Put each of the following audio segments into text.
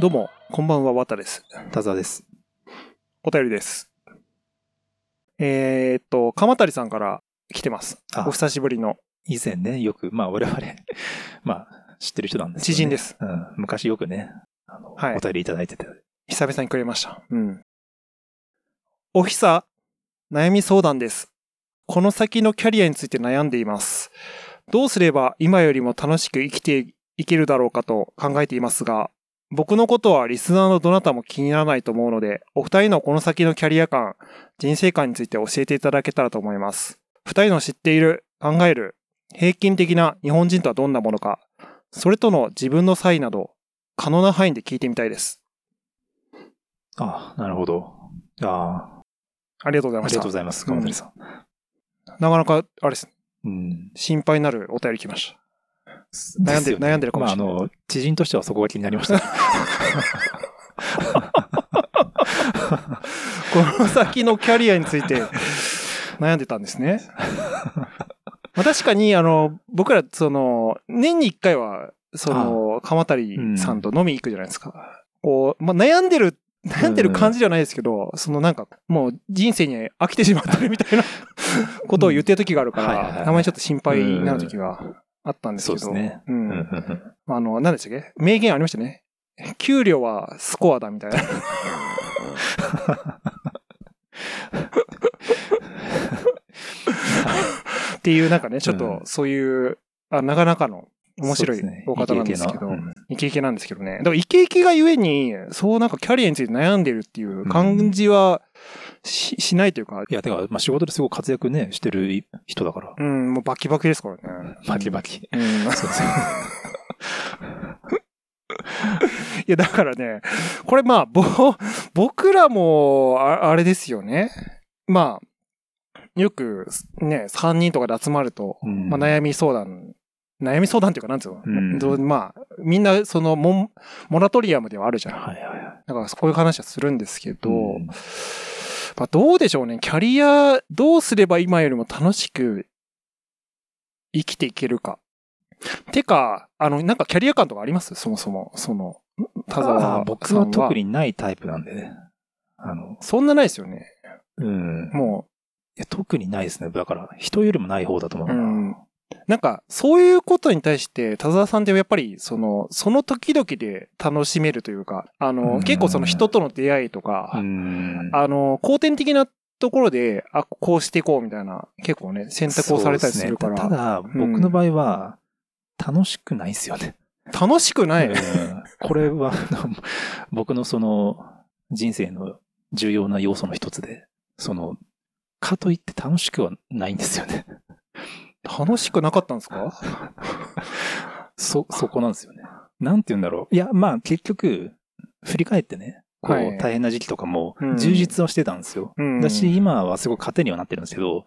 どうも、こんばんは、わたです。田沢です。お便りです。えーっと、鎌谷さんから来てます。あお久しぶりの。以前ね、よく、まあ我々、まあ知ってる人なんですね知人です。うん。昔よくね、あの、はいお便りいただいてて。久々にくれました。うん。おひさ、悩み相談です。この先のキャリアについて悩んでいます。どうすれば今よりも楽しく生きていけるだろうかと考えていますが、僕のことはリスナーのどなたも気にならないと思うので、お二人のこの先のキャリア感、人生観について教えていただけたらと思います。二人の知っている、考える、平均的な日本人とはどんなものか、それとの自分の差異など、可能な範囲で聞いてみたいです。ああ、なるほど。あありがとうございあ、あましたりがとうご。ざいます、鎌谷さん。なかなか、あれです。うん。心配になるお便り来ました。悩んでるね悩んでるかもしれない。まああの、知人としてはそこが気になりました。この先のキャリアについて悩んでたんですね。まあ、確かに、あの、僕ら、その、年に一回は、その、鎌谷さんと飲みに行くじゃないですか。こう、まあ、悩んでる、悩んでる感じじゃないですけど、そのなんか、もう人生に飽きてしまってるみたいなことを言ってる時があるから、たまにちょっと心配になる時があったんですけど。そうですねううんあの、何でしたっけ？名言ありましたね。給料はスコアだみたいな。っていうなんかね、ちょっとそういう、あなかなかの面白いお方なんですけど、イケイケなうんイケイケなんですけどね。だからイケイケがゆえに、そうなんかキャリアについて悩んでるっていう感じはし,、しないというか、いや、てか、まあ仕事ですごい活躍ね、してる人だから。うん、もうバキバキですからね。バキバキ。うん。そうそう。いや、だからね、これまあ、ぼ、僕らも、ああれですよね。まあ、よくね、3人とかで集まると、うんまあ、悩み相談、悩み相談っていうか、なんつうの、うんまあ、みんな、そのモン、モラトリアムではあるじゃん。はいはいはい。だから、こういう話はするんですけど、うんまあ、どうでしょうね。キャリア、どうすれば今よりも楽しく生きていけるか。てか、あの、なんかキャリア感とかあります？そもそも。その、田沢さんは。あ僕は特にないタイプなんでね。あの、そんなないですよね。うん。もいや特にないですね。だから、人よりもない方だと思う。うん。なんか、そういうことに対して、田沢さんってやっぱり、その、その時々で楽しめるというか、あの、うん結構その人との出会いとか、うんあの、後天的なところで、あ、こうしていこうみたいな、結構ね、選択をされたりするから。ねただ、僕の場合は、楽しくないですよね。楽しくない。うんこれは、僕のその、人生の重要な要素の一つで、その、かといって楽しくはないんですよね。楽しくなかったんですか？そ、そこなんですよね。なんて言うんだろう。いや、まあ結局、振り返ってね、こう、はい大変な時期とかもうん、充実はしてたんですよ。うんだし、今はすごい糧にはなってるんですけど、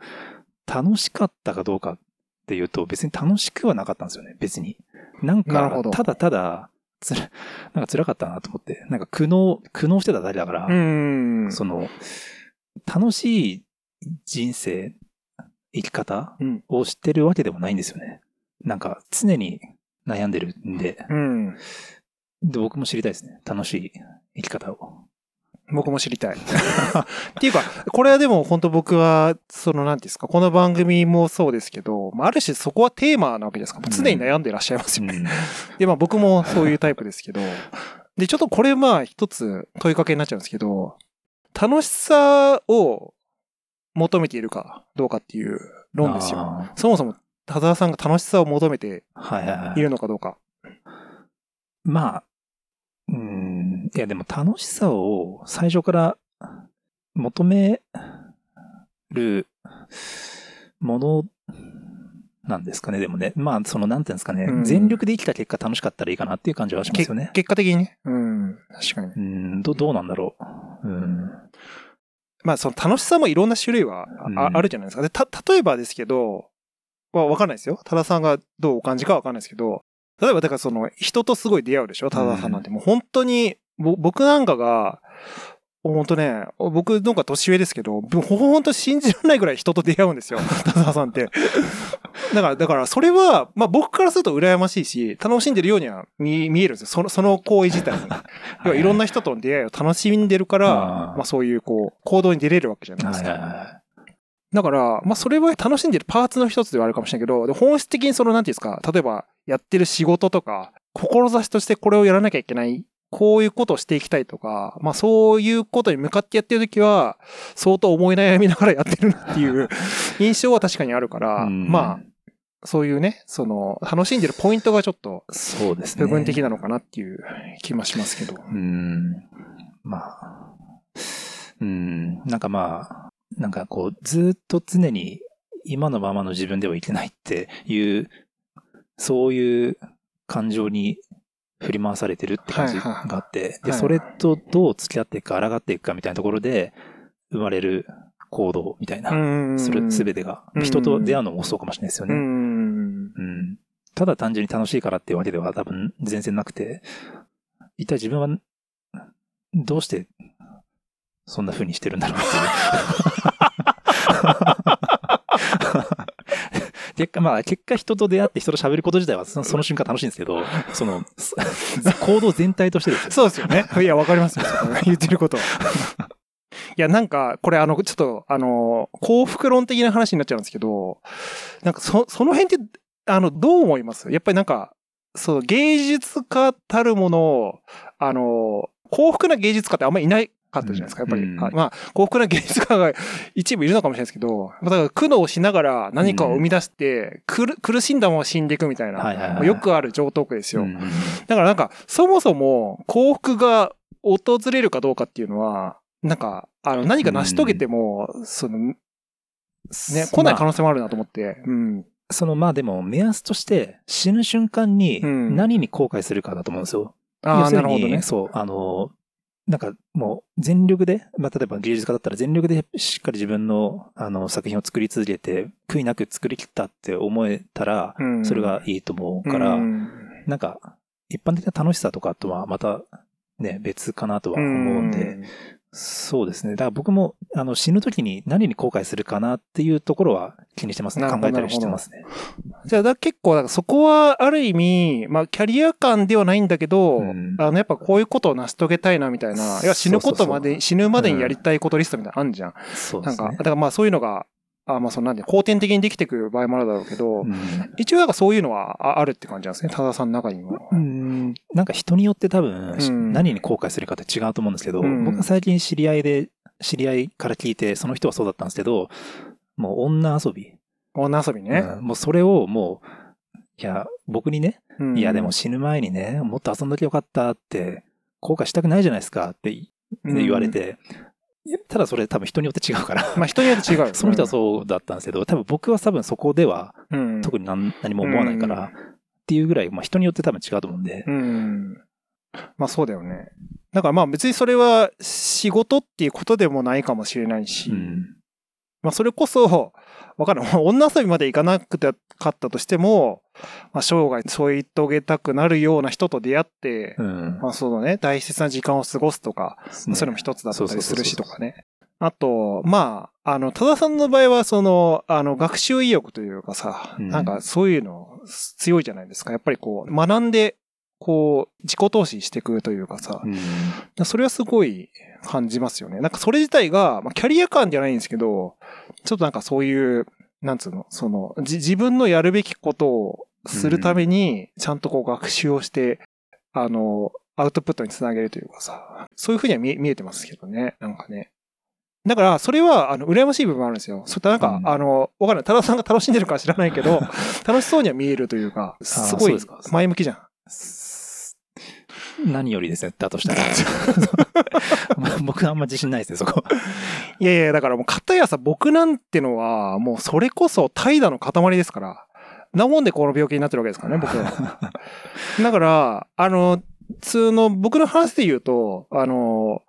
楽しかったかどうかっていうと、別に楽しくはなかったんですよね、別に。なんかただただ、つら、なんか辛かったなと思って、なんか苦悩、苦悩してただけだから、うん。その、楽しい人生、生き方うんを知ってるわけでもないんですよね。なんか、常に悩んでるんで、うん。で僕も知りたいですね。楽しい生き方を。僕も知りたい。っていうか、これはでも本当僕は、そのなんていうんですか、この番組もそうですけど、まあある種そこはテーマなわけですから、常に悩んでいらっしゃいますよね。うん で、まあ僕もそういうタイプですけど、で、ちょっとこれまあ一つ問いかけになっちゃうんですけど、楽しさを求めているかどうかっていう論ですよ。あそもそも田沢さんが楽しさを求めていはいはいい。るのかどうか。まあ、うん、いやでも楽しさを最初から求めるものなんですかね、でもね。まあ、その、なんていうんですかね、うん全力で生きた結果楽しかったらいいかなっていう感じはしますよね。結果的にね。うん。確かに。うん、ど、どうなんだろう。うん。まあ、その楽しさもいろんな種類はあ,、うんあるじゃないですか。で、た、例えばですけど、はわかんないですよ。多田さんがどうお感じかわかんないですけど、例えば、だからその、人とすごい出会うでしょ多田さんなんて。もう本当に、ぼ僕なんかが、本当ね、僕なんか年上ですけど、ほんと信じられないぐらい人と出会うんですよ。田沢さんって。だから、だから、それは、まあ僕からすると羨ましいし、楽しんでるようには見見えるんですよ。その、その行為自体に。要はいろんな人との出会いを楽しんでるから、まあそういう、こう、行動に出れるわけじゃないですか。はだから、まあそれは楽しんでるパーツの一つではあるかもしれないけど、で本質的にその、なんていうんですか、例えば、やってる仕事とか、志としてこれをやらなきゃいけない。こういうことをしていきたいとか、まあそういうことに向かってやってるときは、相当思い悩みながらやってるなっていう 印象は確かにあるから、うんまあ、そういうね、その、楽しんでるポイントがちょっとい。そうですね。部分的なのかなっていう気もしますけど。うん。まあ。うん。なんかまあ、なんかこう、ずっと常に今のままの自分ではいけないっていう、そういう感情に振り回されてるって感じがあって、で、それとどう付き合っていくか、抗っていくかみたいなところで、生まれる行動みたいな、んする、すべてが、うん人と出会うのもそうかもしれないですよね。うん。うんただ単純に楽しいからっていうわけでは多分全然なくて、一体自分はどうしてそんな風にしてるんだろうっていう。結果、まあ、結果人と出会って人と喋ること自体はそのその瞬間楽しいんですけど、その、そ行動全体としてですよ。そうですよね。いや、わかりますよ。言ってることは。いや、なんか、これあの、ちょっと、あの、幸福論的な話になっちゃうんですけど、なんか、そ、その辺って、あの、どう思います？やっぱりなんか、そう、芸術家たるものを、あの、幸福な芸術家ってあんまりいないかったじゃないですか、やっぱり。うんはいまあ、幸福な芸術家が一部いるのかもしれないですけど、だから苦悩しながら何かを生み出して、苦苦しんだまま死んでいくみたいな、はいはいはいよくある上等句ですよ。うんだからなんか、そもそも幸福が訪れるかどうかっていうのは、なんか、あの、何か成し遂げても、その、ね、来ない可能性もあるなと思って。うん。その、まあでも、目安として死ぬ瞬間にうん何に後悔するかだと思うんですよ。ああ、なるほどね。そう、あの、なんかもう全力で、まあ例えば芸術家だったら全力でしっかり自分のあの作品を作り続けて、悔いなく作り切ったって思えたら、うん。それがいいと思うから、うん。なんか一般的な楽しさとかとはまたね、別かなとは思うんで、そうですね。だから僕もあの死ぬ時に何に後悔するかなっていうところは気にしてますね。考えたりしてますね。じゃあ、だ結構、だからそこはある意味、まあ、キャリア感ではないんだけど、うんあの、やっぱこういうことを成し遂げたいな、みたいな。いや、死ぬことまで、死ぬまでにやりたいことリストみたいなのあんじゃん。なんか、そうですねだ。からまあそういうのが、あまあそのなんで、後天的にできてくる場合もあるだろうけど、うん。一応なんかそういうのはああるって感じなんですね、多田さんの中にも。うん。なんか人によって多分、うん。何に後悔するかって違うと思うんですけど、うん。僕は最近知り合いで、知り合いから聞いて、その人はそうだったんですけど、もう女遊び。女遊びね。うん。もうそれをもう、いや、僕にね、うん。いやでも死ぬ前にね、もっと遊んどきゃよかったって、後悔したくないじゃないですかって言われて、ただそれ多分人によって違うから。まあ人によって違うよ。その人はそうだったんですけど、多分僕は多分そこではうん。特に何何も思わないから、っていうぐらい、まあ人によって多分違うと思うんで、うん。まあそうだよね。だからまあ別にそれは仕事っていうことでもないかもしれないし、うんまあそれこそ、わかんない。女遊びまで行かなくてかったとしても、まあ生涯添い遂げたくなるような人と出会って、うんまあそのね、大切な時間を過ごすとか、まあそれも一つだったりするしとかね。あと、まあ、あの、多田さんの場合は、その、あの、学習意欲というかさ、うんなんかそういうの強いじゃないですか。やっぱりこう、学んで、こう、自己投資していくというかさ、うんそれはすごい感じますよね。なんかそれ自体が、まあ、キャリア感じゃないんですけど、ちょっとなんかそういう、なんつうの、その、じ自分のやるべきことをするために、ちゃんとこう学習をして、あの、アウトプットにつなげるというかさ、そういうふうには見えてますけどね、なんかね。だから、それは、あの、羨ましい部分もあるんですよ。そういったなんか、うんあの、わかんない。多田さんが楽しんでるかは知らないけど、楽しそうには見えるというか、すごい前向きじゃん。何よりですね、だとしたら。僕はあんま自信ないですね、そこ。いやいや、だからもう、片やさ、僕なんてのは、もうそれこそ怠惰の塊ですから。なもんでこの病気になってるわけですからね、僕は。だから、あの、普通の、僕の話で言うと、あの、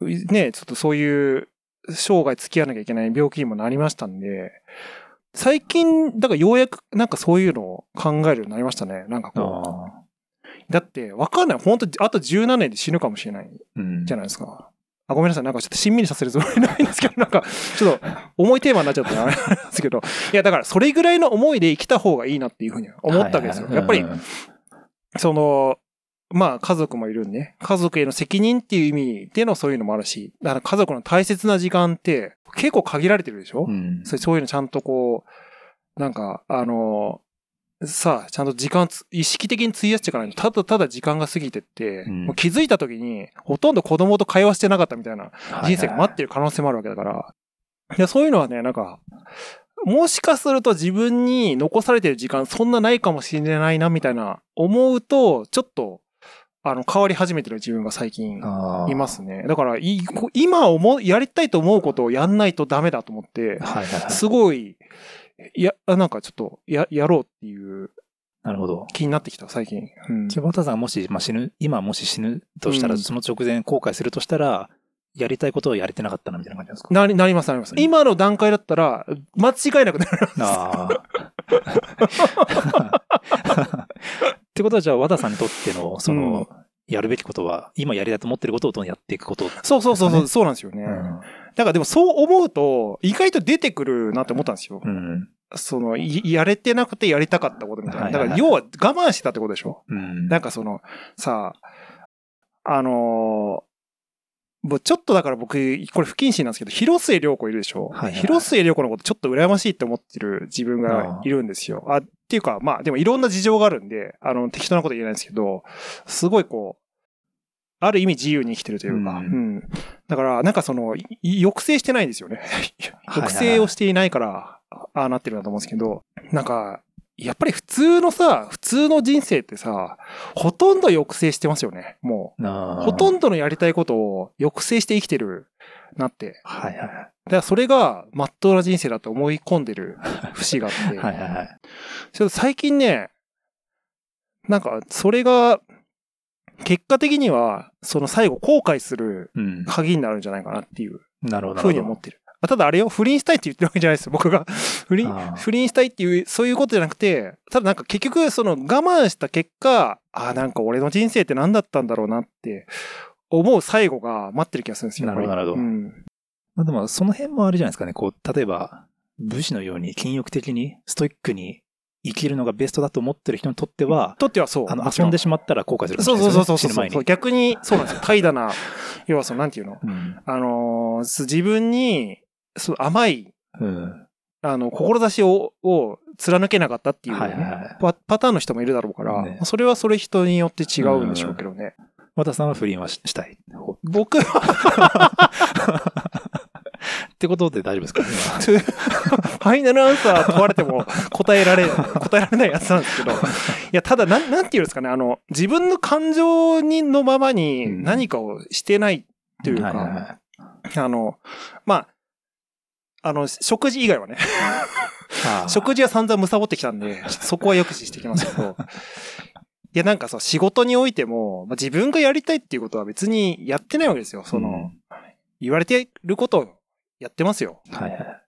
ね、ちょっとそういう、生涯付き合わなきゃいけない病気にもなりましたんで、最近、だからようやくなんかそういうのを考えるようになりましたね。なんかこう。あだって、わかんない。本当あと17年で死ぬかもしれないうんじゃないですか。あ、ごめんなさい。なんかちょっとしんみりさせるつもりないんですけど、なんか、ちょっと重いテーマになっちゃったな、あれなんですけど。いや、だからそれぐらいの思いで生きた方がいいなっていうふうに思ったわけですよ。やっぱり、その、まあ家族もいるんで、家族への責任っていう意味でのそういうのもあるし、だから家族の大切な時間って結構限られてるでしょ、うん。そういうのちゃんとこう、なんか、あの、さあ、ちゃんと時間つ、意識的に費やしていかないと、ただただ時間が過ぎてって、うんもう気づいた時に、ほとんど子供と会話してなかったみたいな人生が待っってる可能性もあるわけだから、いや、そういうのはね、なんか、もしかすると自分に残されてる時間そんなないかもしれないな、みたいな思うと、ちょっと、あの、変わり始めてる自分が最近いますね。だから、今思う、やりたいと思うことをやんないとダメだと思って、はいはいはい。すごい、いや、あなんかちょっと、や、やろうっていうなるほど。気になってきた、最近。うん。じゃあ、バタさんがもし、まあ、死ぬ、今もし死ぬとしたら、うんその直前後悔するとしたら、やりたいことをやれてなかったな、みたいな感じですか？なり、なります、なります。うん今の段階だったら、間違いなくなる。ああ。ってことは、じゃあ、和田さんにとっての、その、やるべきことは、今やりたいと思ってることをどんどんやっていくこと。そうそうそうそう、そうなんですよね。うん。だからでもそう思うと、意外と出てくるなって思ったんですよ。うん。その、いやれてなくてやりたかったことみたいな。はいはいはいだから要は我慢してたってことでしょ？うん。なんかその、さあ、あのーもうちょっとだから僕、これ不謹慎なんですけど、広末涼子いるでしょ、はいはいはい広末涼子のことちょっと羨ましいって思ってる自分がいるんですよ。あっていうか、まあでもいろんな事情があるんで、あの、適当なこと言えないんですけど、すごいこう、ある意味自由に生きてるというか、ううんん。だから、なんかその、い抑制してないんですよね。抑制をしていないから、ああなってるんだと思うんですけど、なんか、やっぱり普通のさ、普通の人生ってさ、ほとんど抑制してますよね、もう。ほとんんどのやりたいことを抑制して生きてるなって。はいはいはい。だからそれが、まっとうな人生だと思い込んでる 節があって。はいはいはい。ちょっと最近ね、なんか、それが、結果的には、その最後後悔するうん。鍵になるんじゃないかなっていうなるほど。ふうに思ってる。あただあれよ、不倫したいって言ってるわけじゃないですよ、僕が。不倫不倫したいっていう、そういうことじゃなくて、ただなんか結局、その我慢した結果、ああ、なんか俺の人生って何だったんだろうなって思う最後が待ってる気がするんですよ。なるほどなるほどうん。まあでも、その辺もあれじゃないですかね。こう、例えば、武士のように禁欲的に、ストイックに生きるのがベストだと思ってる人にとっては、とってはそう。あの、遊んでしまったら後悔するかもしそうれないね。そうそうそうそう死ぬ前に。逆に、そうなんですよ。怠惰な、要はその、なんていうのうん。あの自分に、そう甘い、うん。あの、志を、を貫けなかったっていう、ねはいはい。はいパ、パターンの人もいるだろうから、ね。それはそれ人によって違うんでしょうけどね。和田さんは不倫はししたい？ほ僕は、ってことで大丈夫ですか？ね ファイナルアンサー問われても答えられ、答えられないやつなんですけど、いや、ただ、なん、なんていうんですかね、あの、自分の感情にのままにうん。何かをしてないというか、はいはいはい。あの、まあ、あの、食事以外はね、食事は散々貪ってきたんで、そこは抑止してきますけど、いや、なんかさ、仕事においても、まあ、自分がやりたいっていうことは別にやってないわけですよ。その、言われてることをやってますよ。うんはいはい。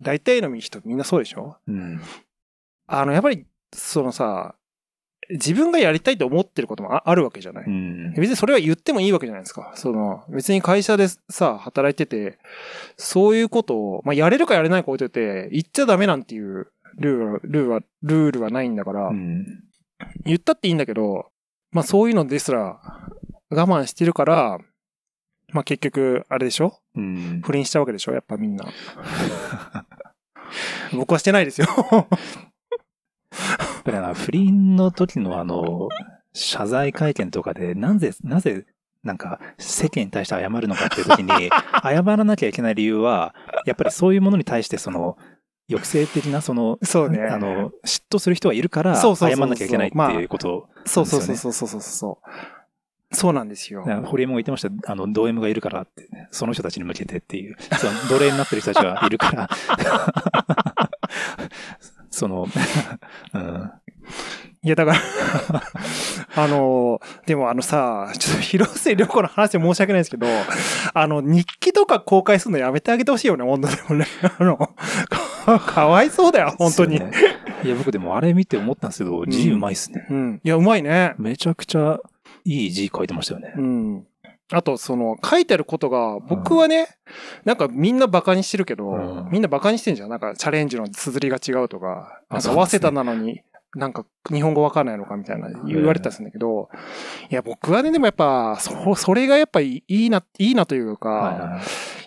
大体の人みんなそうでしょ？うん。あの、やっぱり、そのさ、自分がやりたいと思ってることもああるわけじゃない、うん。別にそれは言ってもいいわけじゃないですか。その、別に会社でさ、働いてて、そういうことを、まあ、やれるかやれないか置いといて、言っちゃダメなんていうルールは、ルールは、ルールはないんだから、うん。言ったっていいんだけど、まあ、そういうのですら我慢してるから、まあ、結局、あれでしょ？うん。不倫しちゃうわけでしょ？やっぱみんな。僕はしてないですよ。やっぱりあの、不倫の時のあの、謝罪会見とかで、なぜ、なぜ、なんか、世間に対して謝るのかっていう時に、謝らなきゃいけない理由は、やっぱりそういうものに対して、その、抑制的な、その、そうね。あの、嫉妬する人がいるから、謝そうそうそうそうんなきゃいけないっていうこと。そうそうそうそうそうそうそう。そうなんですよ。だからホリエモンが言ってました、あの、ド M がいるからって、その人たちに向けてっていう、その奴隷になってる人たちがいるから、その、うん、いや、だから、あの、でもあのさ、ちょっと広末涼子の話で申し訳ないですけど、あの、日記とか公開するのやめてあげてほしいよね、本当でもね。あの、か かわいそうだよ、本当に。ねいや、僕でもあれ見て思ったんですけど、字うまいっすね。うん。いや、うまいね。めちゃくちゃいい字書いてましたよねう。ん。あと、その、書いてあることが、僕はね、なんかみんなバカにしてるけど、うんみんなバカにしてんじゃん。なんかチャレンジの綴りが違うとか、なんかあそうですね早稲田なのに、なんか日本語わかんないのかみたいな言われてたんだけど、いや、僕はね、でもやっぱ、そ、それがやっぱいいな、いいなというか、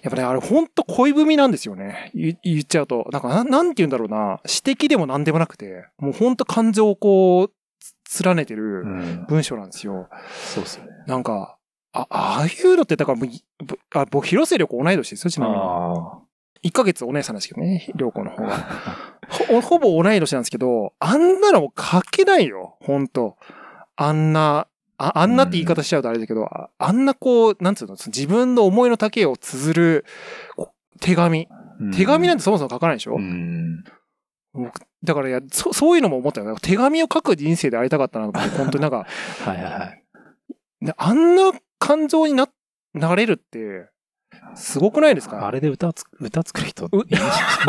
やっぱね、あれほんと恋文なんですよね。言言っちゃうと。なんかな、なんて言うんだろうな。詩的でも何でもなくて、もうほんと感情をこう、つ連ねてうるん。文章なんですよ。そうですよね。なんか、あ、ああいうのって、だからもうあ、僕、広末涼子同い年ですよ、ちなみに。あ1ヶ月お姉さんですけどね、涼子の方が。ほ、ほぼ同い年なんですけど、あんなのも書けないよ、ほんと。あんな、ああんなって言い方しちゃうとあれだけど、ああんなこう、なんつうの、自分の思いの丈を綴るこ手紙。ー手紙なんてそもそも書かないでしょ、うん。だからいやそ、そういうのも思ったよ。手紙を書く人生でありたかったなと思って、本当になんか、はいはいはい。ねあんな感情にな、なれるって、すごくないですか？あれで歌をつ歌作る人、いういんじゃ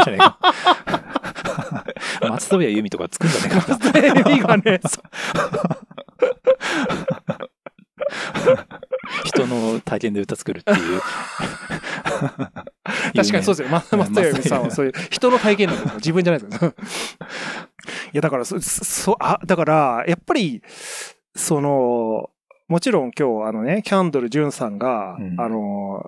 ないか？松任谷由実とか作るんじゃないかな。テレビがね、人の体験で歌作るっていう。確かにそうですよ。ま、松任谷由実さんはそういう人の体験なんですよ。自分じゃないですよ。いや、だから、そ、そ、あ、だから、やっぱり、その、もちろん今日あのね、キャンドル・ジュンさんが、うんあの、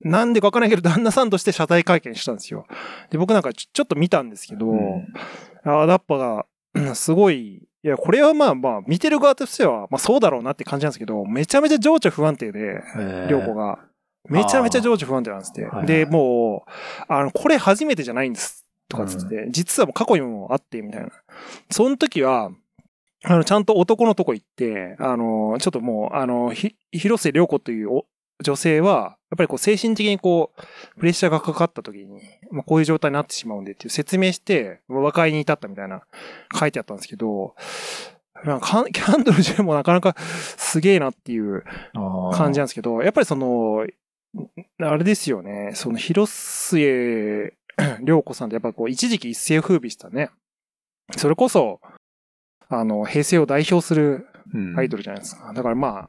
なんでかわからないけど、旦那さんとして謝罪会見したんですよ。で、僕なんかちょっと見たんですけど、うんあやっぱ、うんすごい、いや、これはまあまあ、見てる側としては、まあそうだろうなって感じなんですけど、めちゃめちゃ情緒不安定で、えーりょうこが。めちゃめちゃ情緒不安定なんですってはいはい。で、もう、あの、これ初めてじゃないんです。とかつって、実はもう過去にもあって、みたいな。その時は、あの、ちゃんと男のとこ行って、あの、ちょっともう、あの、ひ、広瀬涼子というお女性は、やっぱりこう精神的にこう、プレッシャーがかかった時に、まあ、こういう状態になってしまうんでっていう説明して、和解に至ったみたいな書いてあったんですけど、なんか キャンドルジュもなかなかすげえなっていう感じなんですけど、やっぱりその、あれですよね、その広末涼子さんってやっぱこう一時期一世を風靡したね。それこそ、あの、平成を代表するうんアイドルじゃないですか。だからまあ、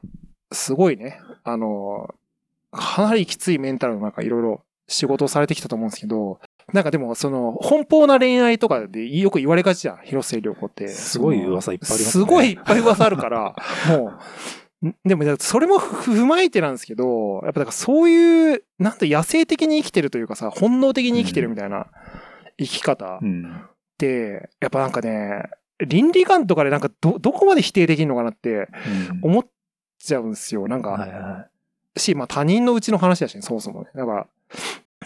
すごいね、あの、かなりきついメンタルの中いろいろ仕事をされてきたと思うんですけど、なんかでもその、奔放な恋愛とかでよく言われがちじゃん、広末涼子って。すごい噂いっぱいありますねすごいいっぱい噂あるから、もう、んでも、それもふ踏まえてなんですけど、やっぱだからそういう、なんて野生的に生きてるというかさ、本能的に生きてるみたいな生き方っうん。て、やっぱなんかね、倫理観とかでなんかど、どこまで否定できるのかなってうん思っちゃうんですよ。なんか、はいはし、まあ他人のうちの話だしね、そもそもね。だから、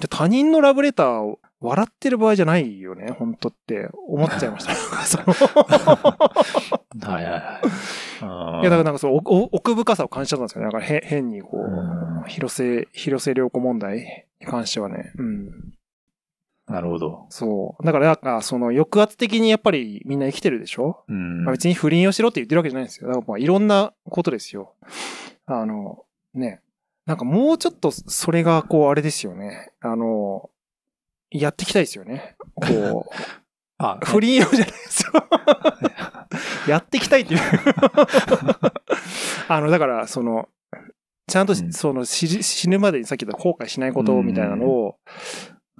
他人のラブレターを笑ってる場合じゃないよね、本当って思っちゃいました。はいはいはい。いや、だからなんかその奥奥深さを感じちゃったんですよね。だからへ変にこう広瀬、広瀬涼子問題に関してはね。うん。なるほど。そう。だからなんか、その抑圧的にやっぱりみんな生きてるでしょ、うんまあ、別に不倫をしろって言ってるわけじゃないんですよ。だからまあいろんなことですよ。あの、ね。なんかもうちょっとそれがこうあれですよね。あの、やっていきたいですよね。こう、あ、不倫用じゃないですよ。やっていきたいっていう。あの、だから、その、ちゃんと、うんその死、死ぬまでにさっき言った後悔しないことみたいなのを、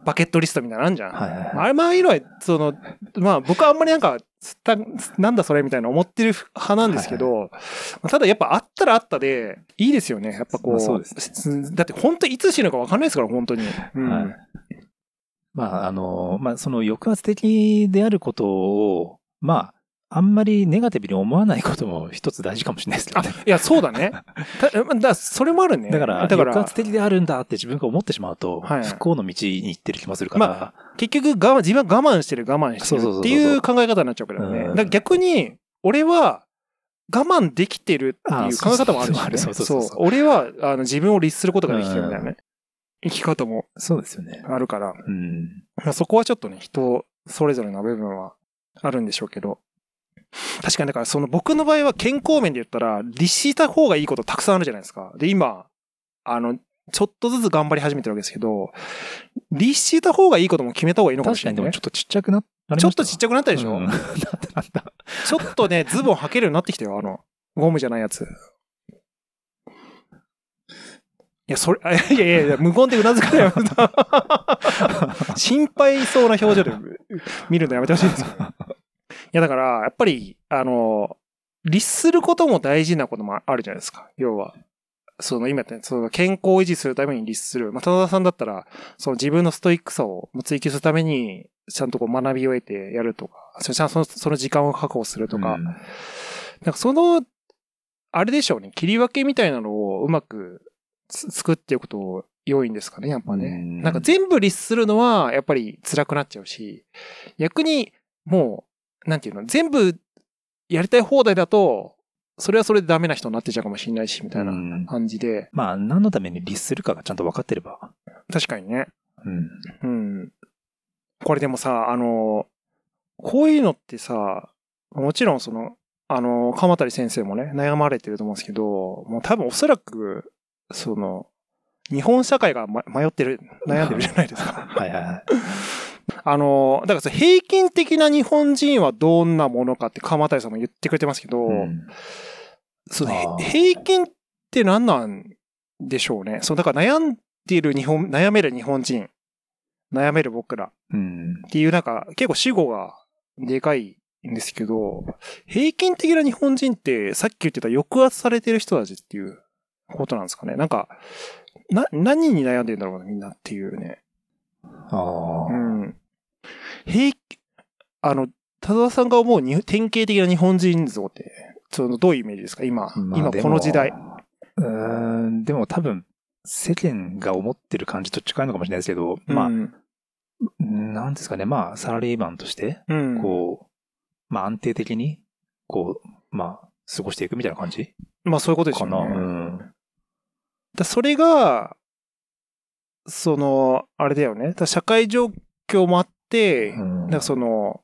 バケットリストみたいなのあんじゃん。はいはいはい。あれ、まあ、ああいうのは、その、まあ、僕はあんまりなんか、たなんだそれみたいな思ってる派なんですけど、ただやっぱあったらあったで、いいですよね。やっぱこう。まあそうだって本当いつ死ぬか分かんないですから、本当に。うん。はいまあ、あの、まあ、その抑圧的であることを、まあ、あんまりネガティブに思わないことも一つ大事かもしれないですけどあね。、いや、そうだね。ただだそれもあるね。だから、だから抑圧的であるんだって自分が思ってしまうと、はい不幸の道に行ってる気もするから、結局我慢、自分は我慢してる我慢してるっていう考え方になっちゃうからね。うんだから逆に、俺は我慢できてるっていう考え方もあるしね。あそうそうそう俺はあの自分を律することができてるみたいなね。生き方もそうですよね。あるから、うん。まあそこはちょっとね、人それぞれの部分はあるんでしょうけど。確かにだからその僕の場合は健康面で言ったら、律した方がいいことたくさんあるじゃないですか。で、今、あの、ちょっとずつ頑張り始めてるわけですけど、律した方がいいことも決めた方がいいのかもしれない、ね確かにでもちょ。っとちっちゃくななりまちょっとちっちゃくなったでしょ、うん なったなった。ちょっとね、ズボン履けるようになってきたよ、あの、ゴムじゃないやつ。や、それ、あいやいやいや、無言でうなずかないよ。心配そうな表情で見るのやめてほしいんですや、だから、やっぱり、あの、律することも大事なこともあるじゃないですか。要は。その今言ったようにその健康を維持するために律する。まあ、田田さんだったら、その自分のストイックさを追求するために、ちゃんとこう学びを得てやるとか、そのその時間を確保するとか、うんなんかその、あれでしょうね、切り分けみたいなのをうまくつ作っておくと良いんですかね、やっぱね。うんなんか全部律するのはやっぱり辛くなっちゃうし、逆にもう、なんていうの、全部やりたい放題だと、それはそれでダメな人になってちゃうかもしれないし、みたいなうん感じで、まあ、何のために律するかがちゃんと分かってれば。確かにね。うん。うん。これでもさ、あの、こういうのってさ、もちろんその、あの、鎌谷先生もね、悩まれてると思うんですけど、もう多分おそらく、その、日本社会が、ま、迷ってる、悩んでるじゃないですか。はいはいはい。あの、だからさ、平均的な日本人はどんなものかって鎌谷さんも言ってくれてますけど、うんその平均って何なんでしょうね。そう、だから悩んでいる日本、悩める日本人、悩める僕ら。うん。っていうなんか結構死後がでかいんですけど、平均的な日本人ってさっき言ってた抑圧されてる人たちっていうことなんですかね。なんか、な、何に悩んでんだろうな、みんなっていうね。ああ。うん。平均、あの、田沢さんが思うに典型的な日本人像って、そのどういうイメージですか？今、今まあでもこの時代。うーん、でも多分、世間が思ってる感じと近いのかもしれないですけど、まあ、うん、なんですかね、まあ、サラリーマンとして、うん。こう、まあ安定的に、こう、まあ、過ごしていくみたいな感じ？まあそういうことですかな。よね。うん。だそれが、その、あれだよね。だ社会状況もあっなんかその、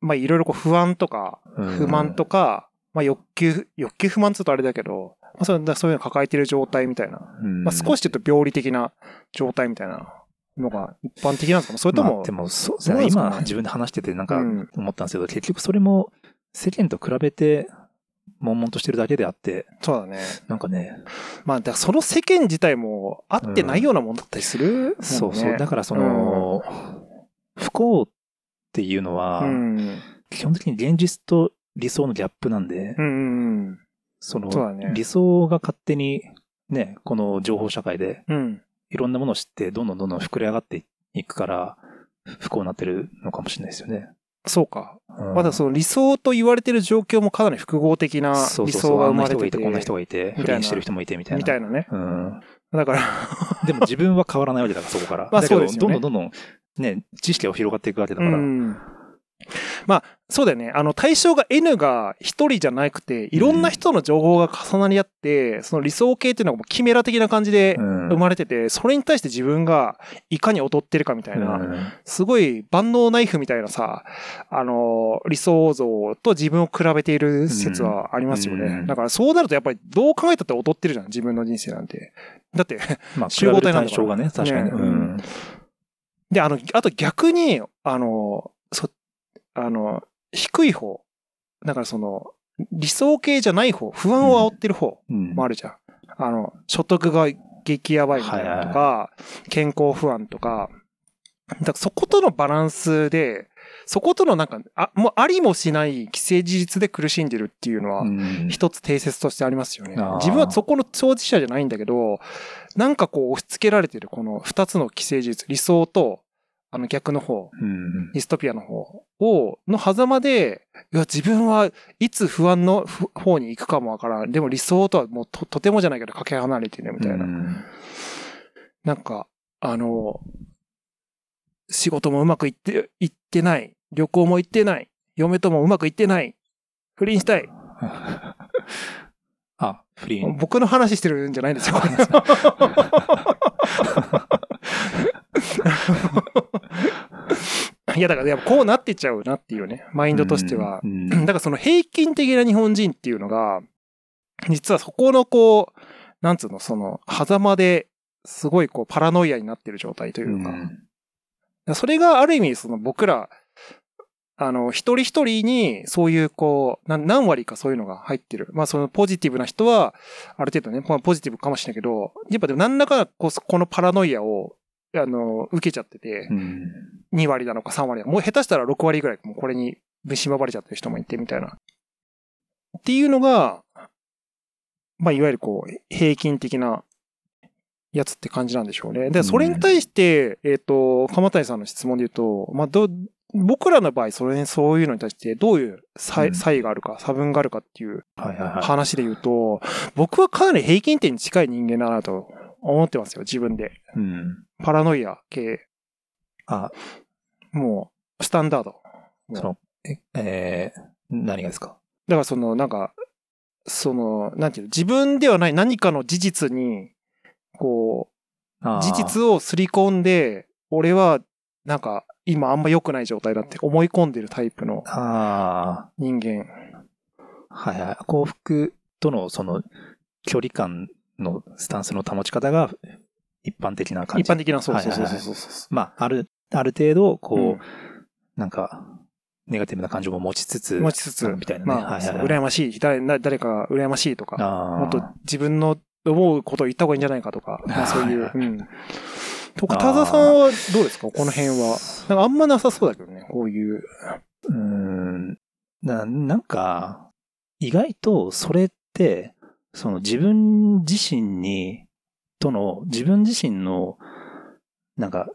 まあいろいろこう不安とか、うん。不満とか、まあ欲求、欲求不満って言うとあれだけど、まあそうだそういうの抱えてる状態みたいな。うん。まあ少しちょっと病理的な状態みたいなのが一般的なんですかね。それとも、まあでも、そうですかね。今自分で話しててなんかうん。思ったんですけど、結局それも世間と比べて、悶々としてるだけであって、そうだね。なんかね、まあだからその世間自体も合ってないようなもんだったりするもんね、そうそう。だからその、不幸っていうのは、うん。基本的に現実と理想のギャップなんで。その理想が勝手にね、この情報社会でうん。いろんなものを知って、どんどんどんどん膨れ上がっていくから、不幸になってるのかもしれないですよね。そうか。うんまだその理想と言われてる状況もかなり複合的な理想があんな人がいて、生まれてて。こんな人がいて、不倫してる人もいてみたいな。みたいなね。うん。だから、でも自分は変わらないわけだから、そこから。まあそうですよねどんどんどんどん、ね、知識が広がっていくわけだうから。ん。まあ、そうだよね。あの、対象が N が一人じゃなくて、いろんな人の情報が重なり合って、その理想形っていうのがもうキメラ的な感じでうん生まれてて、それに対して自分がいかに劣ってるかみたいな、うんすごい万能ナイフみたいなさ、あの、理想像と自分を比べている説はありますよね。うんだからそうなるとやっぱりどう考えたって劣ってるじゃん、自分の人生なんて。だって、まあ、集合体なんだから対象がね、確かに。ねうん。で、あの、あと逆に、あの、そ、あの、低い方。だからその、理想系じゃない方、不安を煽ってる方うんもあるじゃん。あの、所得が激やばいみたいなのとか、健康不安とか、だからそことのバランスで、そことのなんか、あ、もうありもしない既成事実で苦しんでるっていうのは、うん一つ定説としてありますよね。自分はそこの当事者じゃないんだけど、なんかこう押し付けられてるこの二つの既成事実、理想と、あの逆の方、うんディストピアの方を、の狭間で、いや、自分はいつ不安のふ方に行くかもわからん。でも理想とはもうととてもじゃないけどかけ離れてるみたいな。うんなんか、あの、仕事もうまくいって、いってない。旅行も行ってない。嫁ともうまくいってない。不倫したい。あ、フリー。僕の話してるんじゃないですよ、いや、だから、やっぱこうなってっちゃうなっていうね、マインドとしては。うんだからその平均的な日本人っていうのが、実はそこのこう、なんつうの、その、狭間ですごいこう、パラノイアになってる状態というか、うんそれがある意味、その僕ら、あの、一人一人に、そういう、こう、な何割かそういうのが入ってる。まあ、そのポジティブな人は、ある程度ね、まあ、ポジティブかもしれないけど、やっぱでも何らかこう、このパラノイアを、あの、受けちゃっててう、ん。2割なのか3割なのか、もう下手したら6割ぐらい、もうこれに縛られちゃってる人もいて、みたいな。っていうのが、まあ、いわゆるこう、平均的なやつって感じなんでしょうね。で、それに対して、えっ、と、鎌谷さんの質問で言うと、まあ、ど、僕らの場合、それ、そういうのに対して、どういう差異があるか、差分があるかっていう。話で言うと、僕はかなり平均点に近い人間だなと思ってますよ、自分で。うん。パラノイア系、あ、もう、スタンダード。その、え、えー何がですか？だからその、なんか、その、なんていうの、自分ではない何かの事実に、こう、事実をすり込んで、俺は、なんか、今あんま良くない状態だって思い込んでるタイプのあ人間。あ、はいはい。幸福とのその距離感のスタンスの保ち方が一般的な感じ。一般的な、そうそうそうはいはいそう。まあ、ある、ある程度、こう、うんなんか、ネガティブな感情も持ちつつ、持ちつつ、みたいなね。まあ、はいはいはい。羨ましい、誰な誰かが羨ましいとか、もっと自分の思うことを言った方がいいんじゃないかとか、まあそういう。うん。とか、田沢さんはどうですか？この辺は。なんかあんまなさそうだけどね、こういう。うーんな、なんか、意外とそれって、その自分自身に、との、自分自身の、なんか、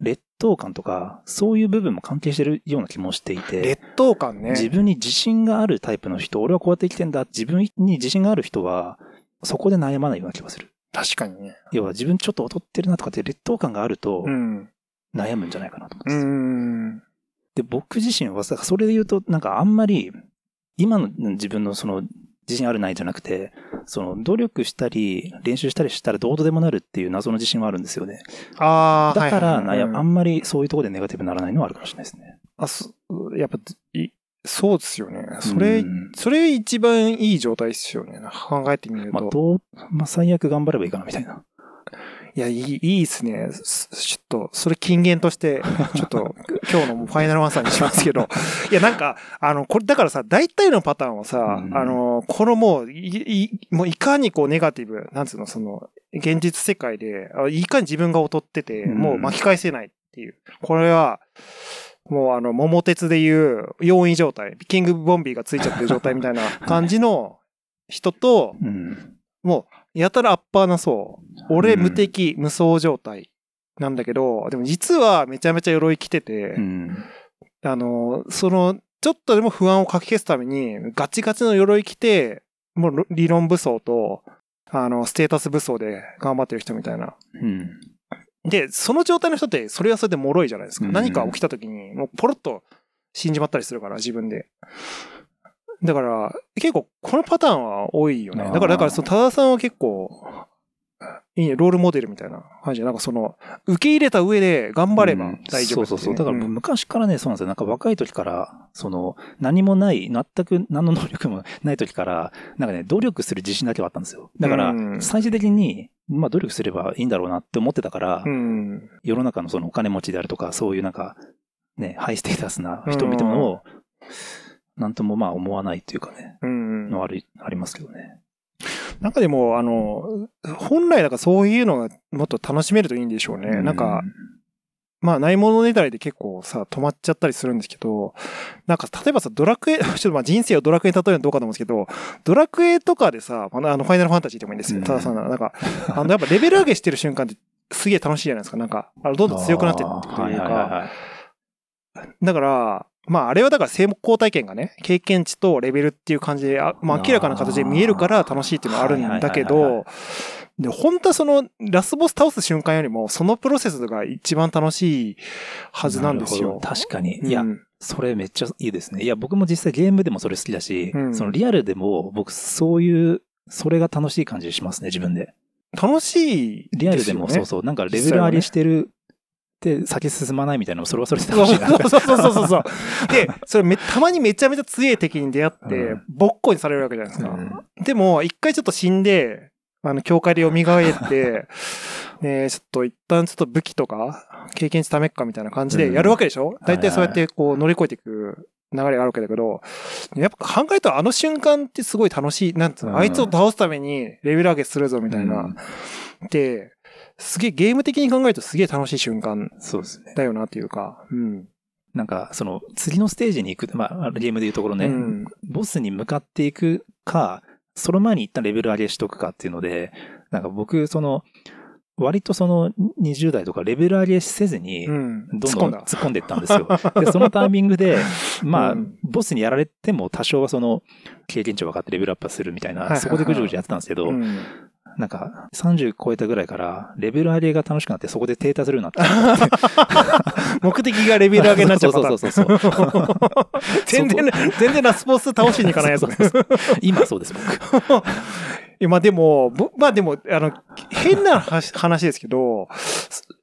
劣等感とか、そういう部分も関係してるような気もしていて、劣等感ね。自分に自信があるタイプの人、俺はこうやって生きてんだ、自分に自信がある人は、そこで悩まないような気がする。確かにね。要は自分ちょっと劣ってるなとかって劣等感があるとう、ん。悩むんじゃないかなと思うんうです。で、僕自身はさ、それで言うと、なんかあんまり、今の自分のその、自信あるないじゃなくて、その、努力したり、練習したりしたらどうとでもなるっていう謎の自信はあるんですよね。ああ、だから、はいはいあんまりそういうところでネガティブにならないのはあるかもしれないですね。あそやっぱ、いそうですよね。それう、んそれ一番いい状態ですよね。考えてみるまあ、と。どう、まあ、最悪頑張ればいいかな、みたいな。いや、いい、いいですね。すちょっと、それ金言として、ちょっと、今日のファイナルアンサーにしますけど。いや、なんか、あの、これ、だからさ、大体のパターンはさ、うんあの、このもう、い、いもういかにこうネガティブ、なんつうの、その、現実世界で、あいかに自分が劣ってて、うんもう巻き返せないっていう。これは、もうあの、桃鉄でいう4位状態、キングボンビーがついちゃってる状態みたいな感じの人と、うん。もう、やたらアッパーなそう。俺、うん無敵、無双状態なんだけど、でも実はめちゃめちゃ鎧着てて、うん。あの、その、ちょっとでも不安をかき消すために、ガチガチの鎧着て、もう理論武装と、あの、ステータス武装で頑張ってる人みたいな。うん。で、その状態の人って、それはそれで脆いじゃないですか。うん何か起きた時に、もうポロッと死んじまったりするから、自分で。だから、結構、このパターンは多いよね。だから、だから、その、多田さんは結構、いいね、ロールモデルみたいな感じで、なんかその、受け入れた上で頑張ればうん大丈夫そうそうそう。だからん昔からね、そうなんですよ。なんか若い時から、その、何もない、全く何の能力もない時から、なんかね、努力する自信だけはあったんですよ。だからう、ん最終的に、まあ努力すればいいんだろうなって思ってたから、うん。世の中のそのお金持ちであるとか、そういうなんか、ね、ハイステータスな人を見ても、なんともまあ思わないというかね、うん。のあり、ありますけどね。なんかでも、あの、本来だからそういうのがもっと楽しめるといいんでしょうね。なんか、まあ、ないものねだりで結構さ、止まっちゃったりするんですけど、なんか、例えばさ、ドラクエ、ちょっとまあ人生をドラクエに例えるのどうかと思うんですけど、ドラクエとかでさ、あの、あのファイナルファンタジーでもいいんですよ。うんたださんなら、なんか、あの、やっぱレベル上げしてる瞬間ってすげえ楽しいじゃないですか。なんか、あのどんどん強くなっていくというか、はいだから、まあ、あれはだから成功体験がね、経験値とレベルっていう感じで、あまあ、明らかな形で見えるから楽しいっていうのはあるんだけど、で、本当はその、ラスボス倒す瞬間よりも、そのプロセスが一番楽しいはずなんですよ。確かに。いやう、んそれめっちゃいいですね。いや、僕も実際ゲームでもそれ好きだし、うんそのリアルでも僕そういう、それが楽しい感じしますね、自分で。楽しいリアルでもそうそう、なんかレベル上げしてるって先進まないみたいなのもそれはそれで楽しいな。そうそうそうそうそう。で、それめ、たまにめちゃめちゃ強い敵に出会ってうん、ボッコにされるわけじゃないですか。うんでも、一回ちょっと死んで、あの、教会で蘇って、ねちょっと一旦ちょっと武器とか、経験値ためっかみたいな感じでやるわけでしょ、大体そうやってこう乗り越えていく流れがあるわけだけど、やっぱ考えたらあの瞬間ってすごい楽しい。なんつうの、うんあいつを倒すためにレベル上げするぞみたいな。うんで、すげえゲーム的に考えるとすげえ楽しい瞬間そうですね。だよなっていうか、うん。なんか、その、次のステージに行く、まあ、ゲームでいうところね、うんボスに向かっていくか、その前に一旦レベル上げしとくかっていうので、なんか僕、その、割とその20代とかレベル上げせずに、うん。どん。どん突っ込んでいったんですよ。で、そのタイミングで、まあ、うんボスにやられても多少はその、経験値分かってレベルアップするみたいな、そこでぐじゅぐじゅやってたんですけど、うんなんか、30超えたぐらいから、レベル上げが楽しくなって、そこで停滞するようになって。目的がレベル上げになっちゃうパターン。そうそうそうそう。全然、全然ラスボス倒しに行かないやつ今そうです、僕。いやまあでも、ぼまあでも、あの、変な話話ですけど、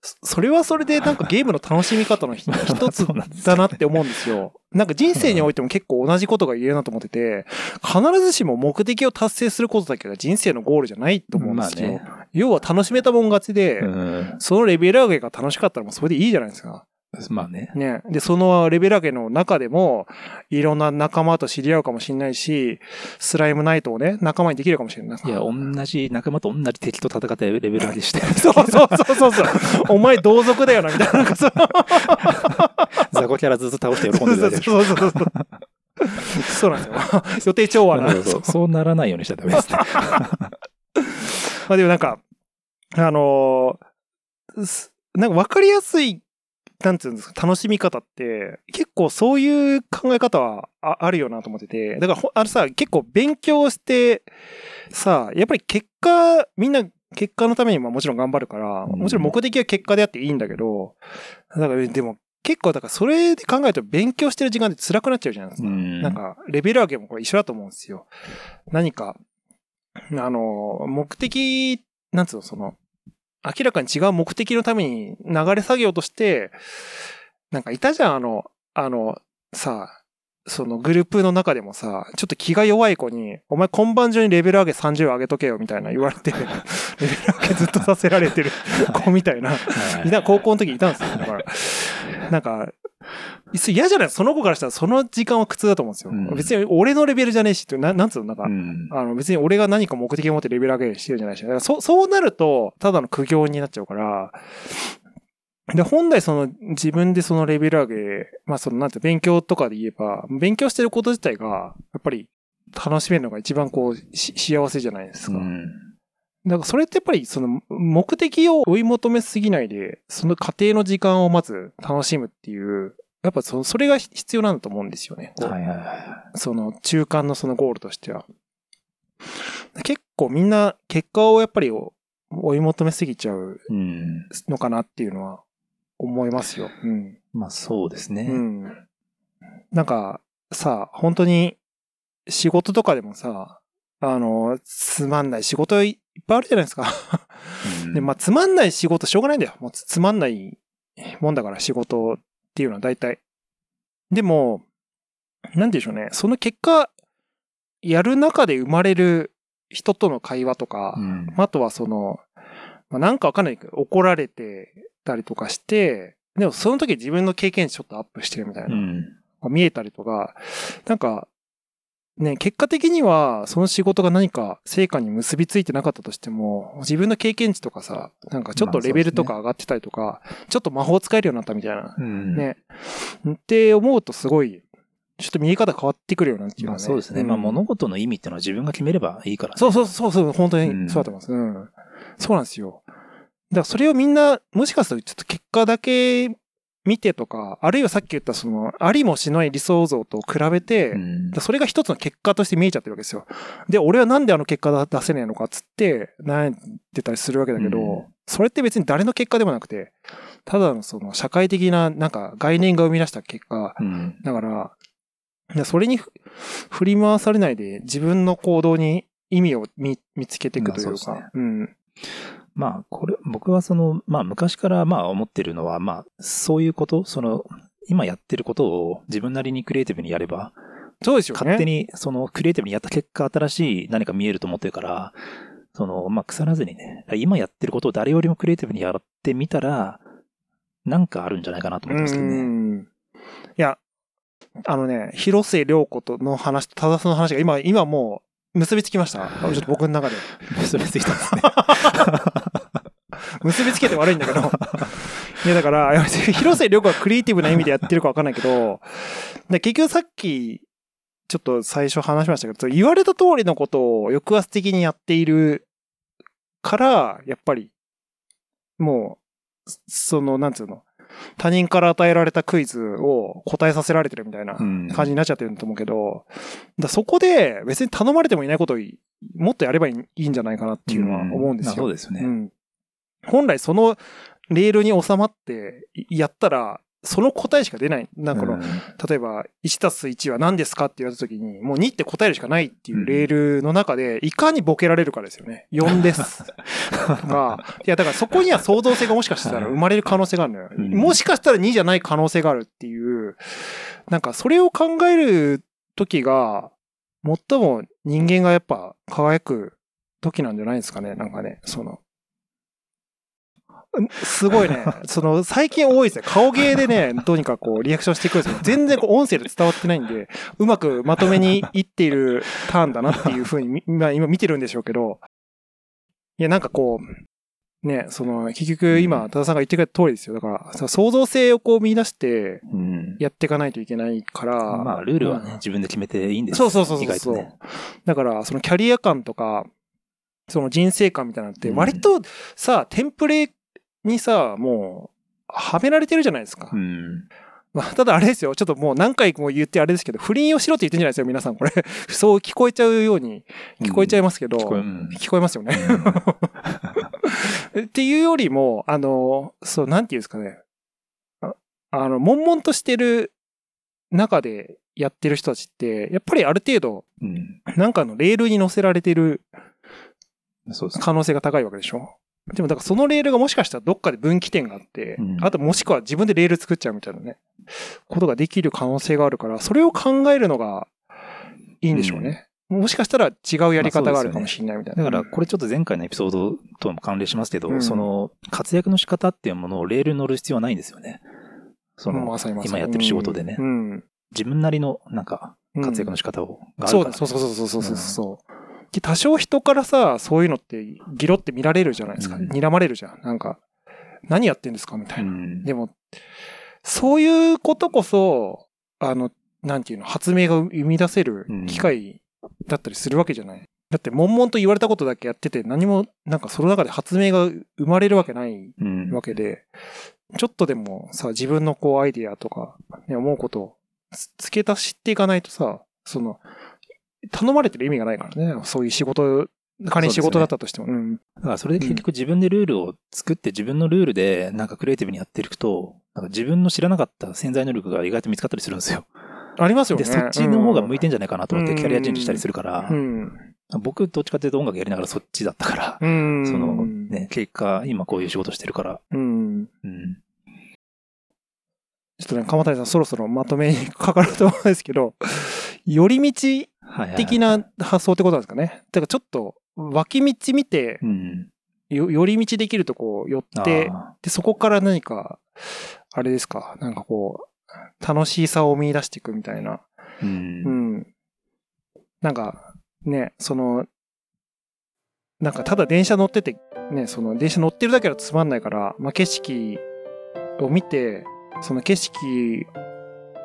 そそれはそれでなんかゲームの楽しみ方の一 一つだなって思うんですよ。なんか人生においても結構同じことが言えるなと思ってて、必ずしも目的を達成することだけが人生のゴールじゃないと思うんですよ。まあね要は楽しめたもん勝ちで、うん。そのレベル上げが楽しかったらもうそれでいいじゃないですか。まあね。ね。で、そのレベル上げの中でも、いろんな仲間と知り合うかもしれないし、スライムナイトをね、仲間にできるかもしれない。いや、同じ、仲間と同じ敵と戦ってレベル上げして、そうそうそうそうそう。お前同族だよな、みたいな。なんかそう雑魚キャラずっと倒して喜んでるだけでしょ。そうそうそうそう。そうなんですよ。予定調和な。そうそうそうならないようにしちゃダメですね。まあでもなんか、あのーすなんか分かりやすい、なんていうんですか、楽しみ方って、結構そういう考え方はああるよなと思ってて、だからほあのさ、結構勉強して、さ、やっぱり結果、みんな結果のためにももちろん頑張るから、うんもちろん目的は結果であっていいんだけど、だからでも結構だからそれで考えると勉強してる時間って辛くなっちゃうじゃないですか。うんなんか、レベル上げもこれ一緒だと思うんですよ。何か、あの、目的、なんつうの、その、明らかに違う目的のために流れ作業として、なんかいたじゃん、あの、あの、さ、そのグループの中でもさ、ちょっと気が弱い子に、お前今晩中にレベル上げ30上げとけよみたいな言われて、レベル上げずっとさせられてる子みたいな、いた、高校の時いたんですよ。だから、なんか、嫌じゃない？その子からしたらその時間は苦痛だと思うんですよ。うん別に俺のレベルじゃねえしって、ななんつうの、なんか、うんあの別に俺が何か目的を持ってレベル上げしてるんじゃないし。だからそそうなると、ただの苦行になっちゃうから、で、本来その自分でそのレベル上げ、まあそのなんて勉強とかで言えば、勉強してること自体が、やっぱり楽しめるのが一番こう、し幸せじゃないですか。うんだからそれってやっぱりその目的を追い求めすぎないで、その過程の時間をまず楽しむっていう、やっぱそそれが必要なんだと思うんですよね。はいはいはその中間のそのゴールとしては。結構みんな結果をやっぱり追い求めすぎちゃう。のかなっていうのは思いますよ。うん。まあそうですね。うん。なんかさ、本当に仕事とかでもさ、あの、つまんない仕事いっぱいあるじゃないですか。うんで、まあ、つまんない仕事しょうがないんだよ。もうつつまんないもんだから仕事っていうのは大体。でも、なんでしょうね。その結果、やる中で生まれる人との会話とか、うんあとはその、まあ、なんかわかんないけど、怒られてたりとかして、でもその時自分の経験値ちょっとアップしてるみたいな、うん。見えたりとか、なんか、ね、結果的にはその仕事が何か成果に結びついてなかったとしても、自分の経験値とかさ、なんかちょっとレベルとか上がってたりとか、ちょっと魔法使えるようになったみたいな、うん。ね。って思うとすごい、ちょっと見え方変わってくるよなっていうのまはね。あそうですね。んまあ物事の意味っていうのは自分が決めればいいからね。そうそうそうそう、本当うんにそうだと思います。うん。そうなんですよ。だからそれをみんな、もしかするとちょっと結果だけ見てとか、あるいはさっき言ったその、ありもしない理想像と比べて、それが一つの結果として見えちゃってるわけですよ。で、俺はなんであの結果出せねえのかっつって悩んでたりするわけだけど、うんそれって別に誰の結果でもなくて、ただのその社会的ななんか概念が生み出した結果うん。だから、それにふ振り回されないで自分の行動に意味を見見つけていくというか、まあそうねうん。まあ、これ、僕はその、まあ、昔からまあ思ってるのは、まあ、そういうこと、その、今やってることを自分なりにクリエイティブにやれば、そうですよね。勝手にそのクリエイティブにやった結果、新しい何か見えると思ってるから、その、まあ、腐らずにね、今やってることを誰よりもクリエイティブにやってみたら、なんかあるんじゃないかなと思いますけどね。うんいや、あのね、広末涼子との話と多田さんの話が今、今もう結びつきました。ちょっと僕の中で。結びついたんですね。結びつけて悪いんだけど。いや、だから、広末涼子はクリエイティブな意味でやってるかわかんないけど、で結局さっき、ちょっと最初話しましたけど、言われた通りのことを抑圧的にやっているから、やっぱり、もう、その、なんつうの、他人から与えられたクイズを答えさせられてるみたいなうん感じになっちゃってると思うけど、だそこで別に頼まれてもいないことをもっとやればいいんじゃないかなっていうのは思うんですよ。そうですよね。うん。本来そのレールに収まってやったら、その答えしか出ない。なんかこの、うん例えば、1たす1は何ですかって言われた時に、もう2って答えるしかないっていうレールの中で、いかにボケられるかですよね。4です。とか、いや、だからそこには創造性がもしかしたら生まれる可能性があるのよ。うんもしかしたら2じゃない可能性があるっていう、なんかそれを考える時が、最も人間がやっぱ輝く時なんじゃないですかね。なんかね、その、すごいね、その、最近多いですね。顔芸でね、どうにかこう、リアクションしていくんですけど、全然こう、音声で伝わってないんで、うまくまとめにいっているターンだなっていうふうにみ、まあ今見てるんでしょうけど、いや、なんかこう、ね、その、結局今、多田さんが言ってくれた通りですよ。だから、創造性をこう見出して、うん。やっていかないといけないから。まあ、ルールはね、うん。自分で決めていいんですそうそうそうそう。意外とね。だから、そのキャリア感とか、その人生観みたいなのって、うん。割とさ、テンプレにさ、もう、はめられてるじゃないですか。うん。まあ、ただあれですよ、ちょっともう何回も言ってあれですけど、不倫をしろって言ってんじゃないですよ、皆さん。これ、そう聞こえちゃうように聞こえちゃいますけど、聞こえうん聞こえますよね。っていうよりも、あの、そう、なんていうんですかね。ああの、悶々としてる中でやってる人たちって、やっぱりある程度、うん。なんかのレールに乗せられてる。可能性が高いわけでしょでもだからそのレールがもしかしたらどっかで分岐点があって、うんあともしくは自分でレール作っちゃうみたいなね、ことができる可能性があるから、それを考えるのがいいんでしょうね。もしかしたら違うやり方があるかもしれないみたいな。だから、これちょっと前回のエピソードとも関連しますけど、うんその、活躍の仕方っていうものをレールに乗る必要はないんですよね。その、まさにまさに今やってる仕事でねうん。自分なりの、なんか、うん活躍の仕方を、があそうだ、るからそうそうそうそうそうそう。で多少人からさ、そういうのって、ギロって見られるじゃないですか。うん睨まれるじゃん。なんか、何やってんですかみたいな。うんでも、そういうことこそ、あの、なんていうの、発明が生み出せる機会だったりするわけじゃない。だって、悶々と言われたことだけやってて、何も、なんかその中で発明が生まれるわけないうんわけで、ちょっとでもさ、自分のこうアイディアとか、ね、思うことをつ付け足していかないとさ、その、頼まれてる意味がないからね。そういう仕事、仮に仕事だったとしても。うん。だからそれで結局自分でルールを作って自分のルールでなんかクリエイティブにやっていくと、なんか自分の知らなかった潜在能力が意外と見つかったりするんですよ。ありますよね。で、そっちの方が向いてんじじゃないかなと思ってキャリアチェンジしたりするからう、ん。僕どっちかっていうと音楽やりながらそっちだったから、うん。そのね、結果今こういう仕事してるから、うん。うん。ちょっとね、鎌谷さんそろそろまとめに かかると思うんですけど、寄り道的な発想ってことなんですかね。だからちょっと脇道見て、うん。よ寄り道できるとこ寄って、あで、そこから何か、あれですか、なんかこう、楽しさを見出していくみたいな。ーう。うんん。なんか、ね、その、なんかただ電車乗ってて、ね、その電車乗ってるだけだとつまんないから、まあ、景色を見て、その景色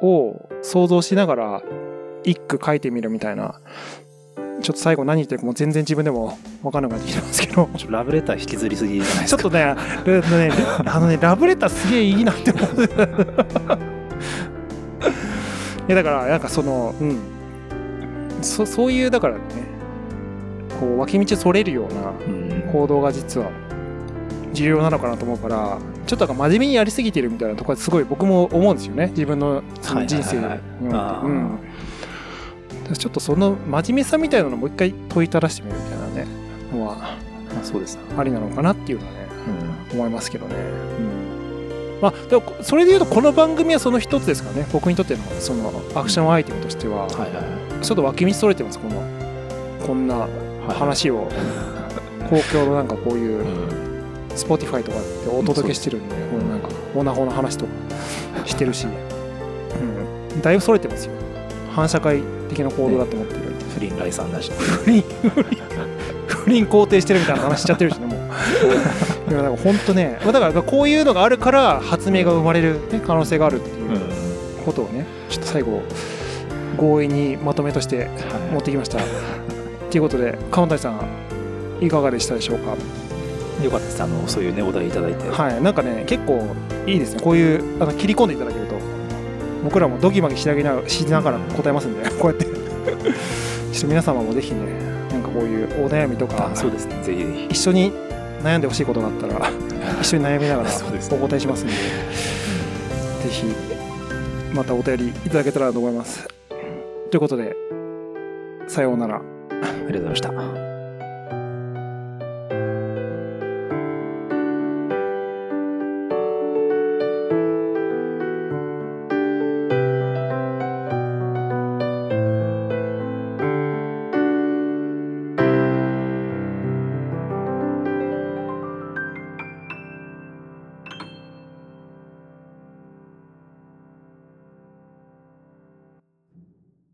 を想像しながら一句書いてみるみたいな。ちょっと最後何言ってるかもう全然自分でも分かんなくなってきてますけど。ちょラブレター引きずりすぎじゃないですか？ちょっとね、あのね、あのね、ラブレターすげえいいなって思う。いや、だから、なんかその、うん。そそういう、だからね、こう、脇道それるようなうん。行動が実は重要なのかなと思うから、ちょっとなんか真面目にやりすぎてるみたいなところすごい僕も思うんですよね。自分のその人生において。ちょっとその真面目さみたいなのをもう一回問いただしてみるみたいなね、のはまあそうです。ね。ありなのかなっていうのはね、うん。思いますけどね。まあ、でもそれで言うとこの番組はその一つですからね。僕にとってのそのアクションアイテムとしては。はいはいはい。ちょっと脇道それてますこのこんなはい。話を。公共のなんかこういううん。Spotify とかってお届けしてるんで、こうなんかオナホの話とかしてるし、うん、だいぶそれてますよ。反社会的な行動だと思ってる。不倫来産なし。不倫、不倫、肯定してるみたいな話しちゃってるしね、もう。いや、なんか本当ね、まあだからこういうのがあるから発明が生まれる、ね、可能性があるっていううん。ことをね、ちょっと最後、強引にまとめとして持ってきました。ということで、鎌谷さん、いかがでしたでしょうか？よかったです。あのそういうねお題いただいて、はい、なんかね、結構いいですね、こういうあの切り込んでいただける。と、僕らもドギマギしながらしながら答えますんで、こうやって、ちょっと皆様もぜひね、なんかこういうお悩みとかあ、そうですねぜひぜひ一緒に悩んでほしいことがあったら、一緒に悩みながらお答えしますんで、ぜひ、またお便りいただけたらと思います。ということで、さようなら。ありがとうございました